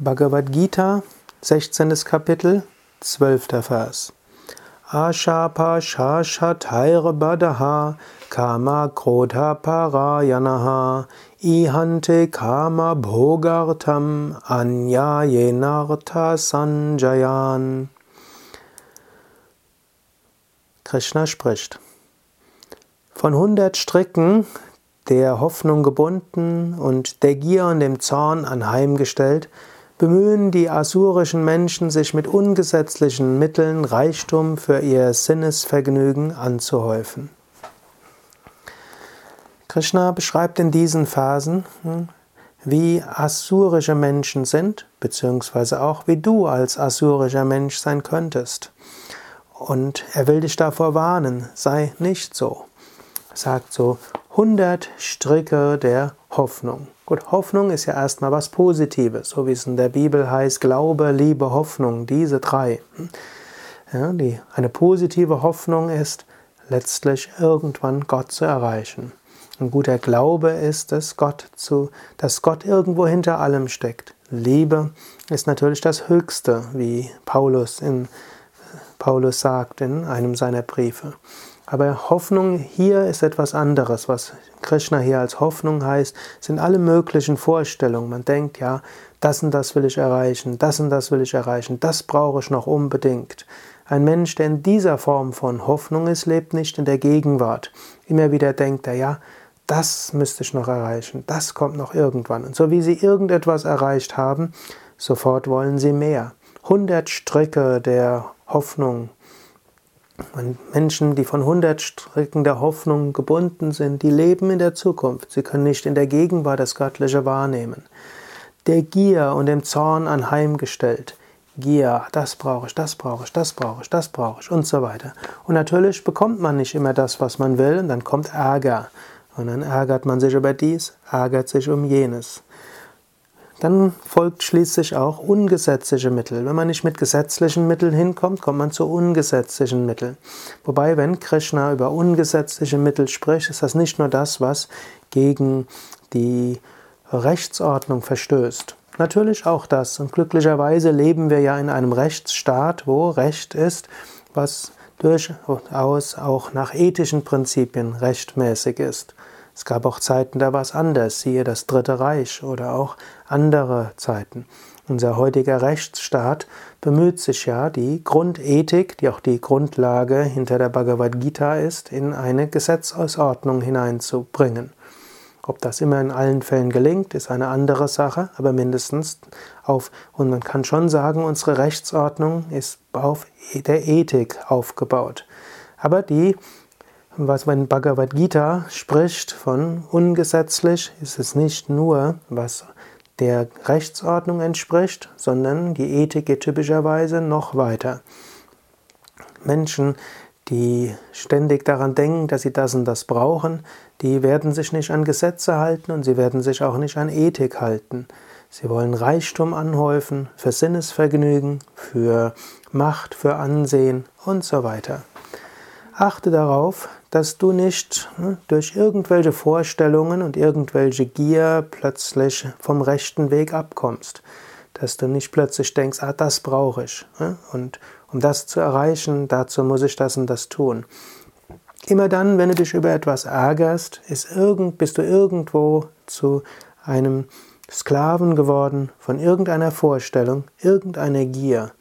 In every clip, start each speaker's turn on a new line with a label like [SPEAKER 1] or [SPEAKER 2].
[SPEAKER 1] Bhagavad Gita, 16. Kapitel, 12. Vers. Ashapa shashatairabadaha kama krodha parayanaha ihante kama bhogartam anya yenartha sanjayan. Krishna spricht. Von hundert Stricken der Hoffnung gebunden und der Gier und dem Zorn anheimgestellt, bemühen die asurischen Menschen sich mit ungesetzlichen Mitteln Reichtum für ihr Sinnesvergnügen anzuhäufen. Krishna beschreibt in diesen Phasen, hm, wie asurische Menschen sind, beziehungsweise auch wie du als asurischer Mensch sein könntest. Und er will dich davor warnen, sei nicht so. Er sagt so, 100 Stricke der Hoffnung. Gut, Hoffnung ist ja erstmal was Positives, so wie es in der Bibel heißt, Glaube, Liebe, Hoffnung, diese drei. Ja, die, eine positive Hoffnung ist, letztlich irgendwann Gott zu erreichen. Ein guter Glaube ist, dass Gott, zu, dass Gott irgendwo hinter allem steckt. Liebe ist natürlich das Höchste, wie Paulus, in, Paulus sagt in einem seiner Briefe. Aber Hoffnung hier ist etwas anderes. Was Krishna hier als Hoffnung heißt, sind alle möglichen Vorstellungen. Man denkt, ja, das und das will ich erreichen, das und das will ich erreichen, das brauche ich noch unbedingt. Ein Mensch, der in dieser Form von Hoffnung ist, lebt nicht in der Gegenwart. Immer wieder denkt er, ja, das müsste ich noch erreichen, das kommt noch irgendwann. Und so wie sie irgendetwas erreicht haben, sofort wollen sie mehr. Hundert Stricke der Hoffnung und Menschen, die von hundert Stricken der Hoffnung gebunden sind, die leben in der Zukunft. Sie können nicht in der Gegenwart das Göttliche wahrnehmen. Der Gier und dem Zorn anheimgestellt. Gier, das brauche ich, das brauche ich, das brauche ich, das brauche ich und so weiter. Und natürlich bekommt man nicht immer das, was man will, und dann kommt Ärger. Und dann ärgert man sich über dies, ärgert sich um jenes. Dann folgt schließlich auch ungesetzliche Mittel. Wenn man nicht mit gesetzlichen Mitteln hinkommt, kommt man zu ungesetzlichen Mitteln. Wobei, wenn Krishna über ungesetzliche Mittel spricht, ist das nicht nur das, was gegen die Rechtsordnung verstößt. Natürlich auch das. Und glücklicherweise leben wir ja in einem Rechtsstaat, wo Recht ist, was durchaus auch nach ethischen Prinzipien rechtmäßig ist. Es gab auch Zeiten, da war es anders, siehe das Dritte Reich oder auch andere Zeiten. Unser heutiger Rechtsstaat bemüht sich ja, die Grundethik, die auch die Grundlage hinter der Bhagavad Gita ist, in eine Gesetzausordnung hineinzubringen. Ob das immer in allen Fällen gelingt, ist eine andere Sache, aber mindestens auf, und man kann schon sagen, unsere Rechtsordnung ist auf der Ethik aufgebaut. Aber die was wenn Bhagavad Gita spricht von ungesetzlich, ist es nicht nur, was der Rechtsordnung entspricht, sondern die Ethik geht typischerweise noch weiter. Menschen, die ständig daran denken, dass sie das und das brauchen, die werden sich nicht an Gesetze halten und sie werden sich auch nicht an Ethik halten. Sie wollen Reichtum anhäufen für Sinnesvergnügen, für Macht, für Ansehen und so weiter. Achte darauf, dass du nicht hm, durch irgendwelche Vorstellungen und irgendwelche Gier plötzlich vom rechten Weg abkommst. Dass du nicht plötzlich denkst, ah, das brauche ich. Hm, und um das zu erreichen, dazu muss ich das und das tun. Immer dann, wenn du dich über etwas ärgerst, irgend, bist du irgendwo zu einem Sklaven geworden von irgendeiner Vorstellung, irgendeiner Gier.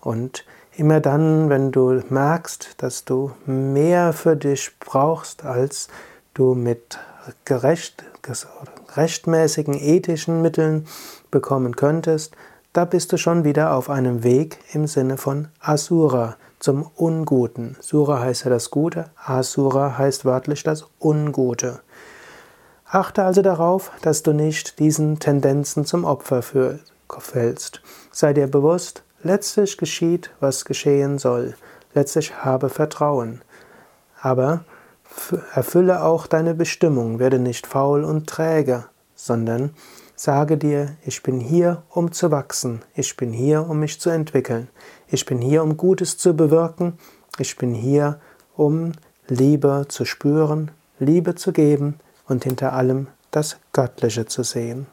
[SPEAKER 1] Und Immer dann, wenn du merkst, dass du mehr für dich brauchst, als du mit gerecht, rechtmäßigen ethischen Mitteln bekommen könntest, da bist du schon wieder auf einem Weg im Sinne von Asura, zum Unguten. Sura heißt ja das Gute, Asura heißt wörtlich das Ungute. Achte also darauf, dass du nicht diesen Tendenzen zum Opfer fällst. Sei dir bewusst, Letztlich geschieht, was geschehen soll. Letztlich habe Vertrauen. Aber erfülle auch deine Bestimmung, werde nicht faul und träge, sondern sage dir, ich bin hier, um zu wachsen, ich bin hier, um mich zu entwickeln, ich bin hier, um Gutes zu bewirken, ich bin hier, um Liebe zu spüren, Liebe zu geben und hinter allem das Göttliche zu sehen.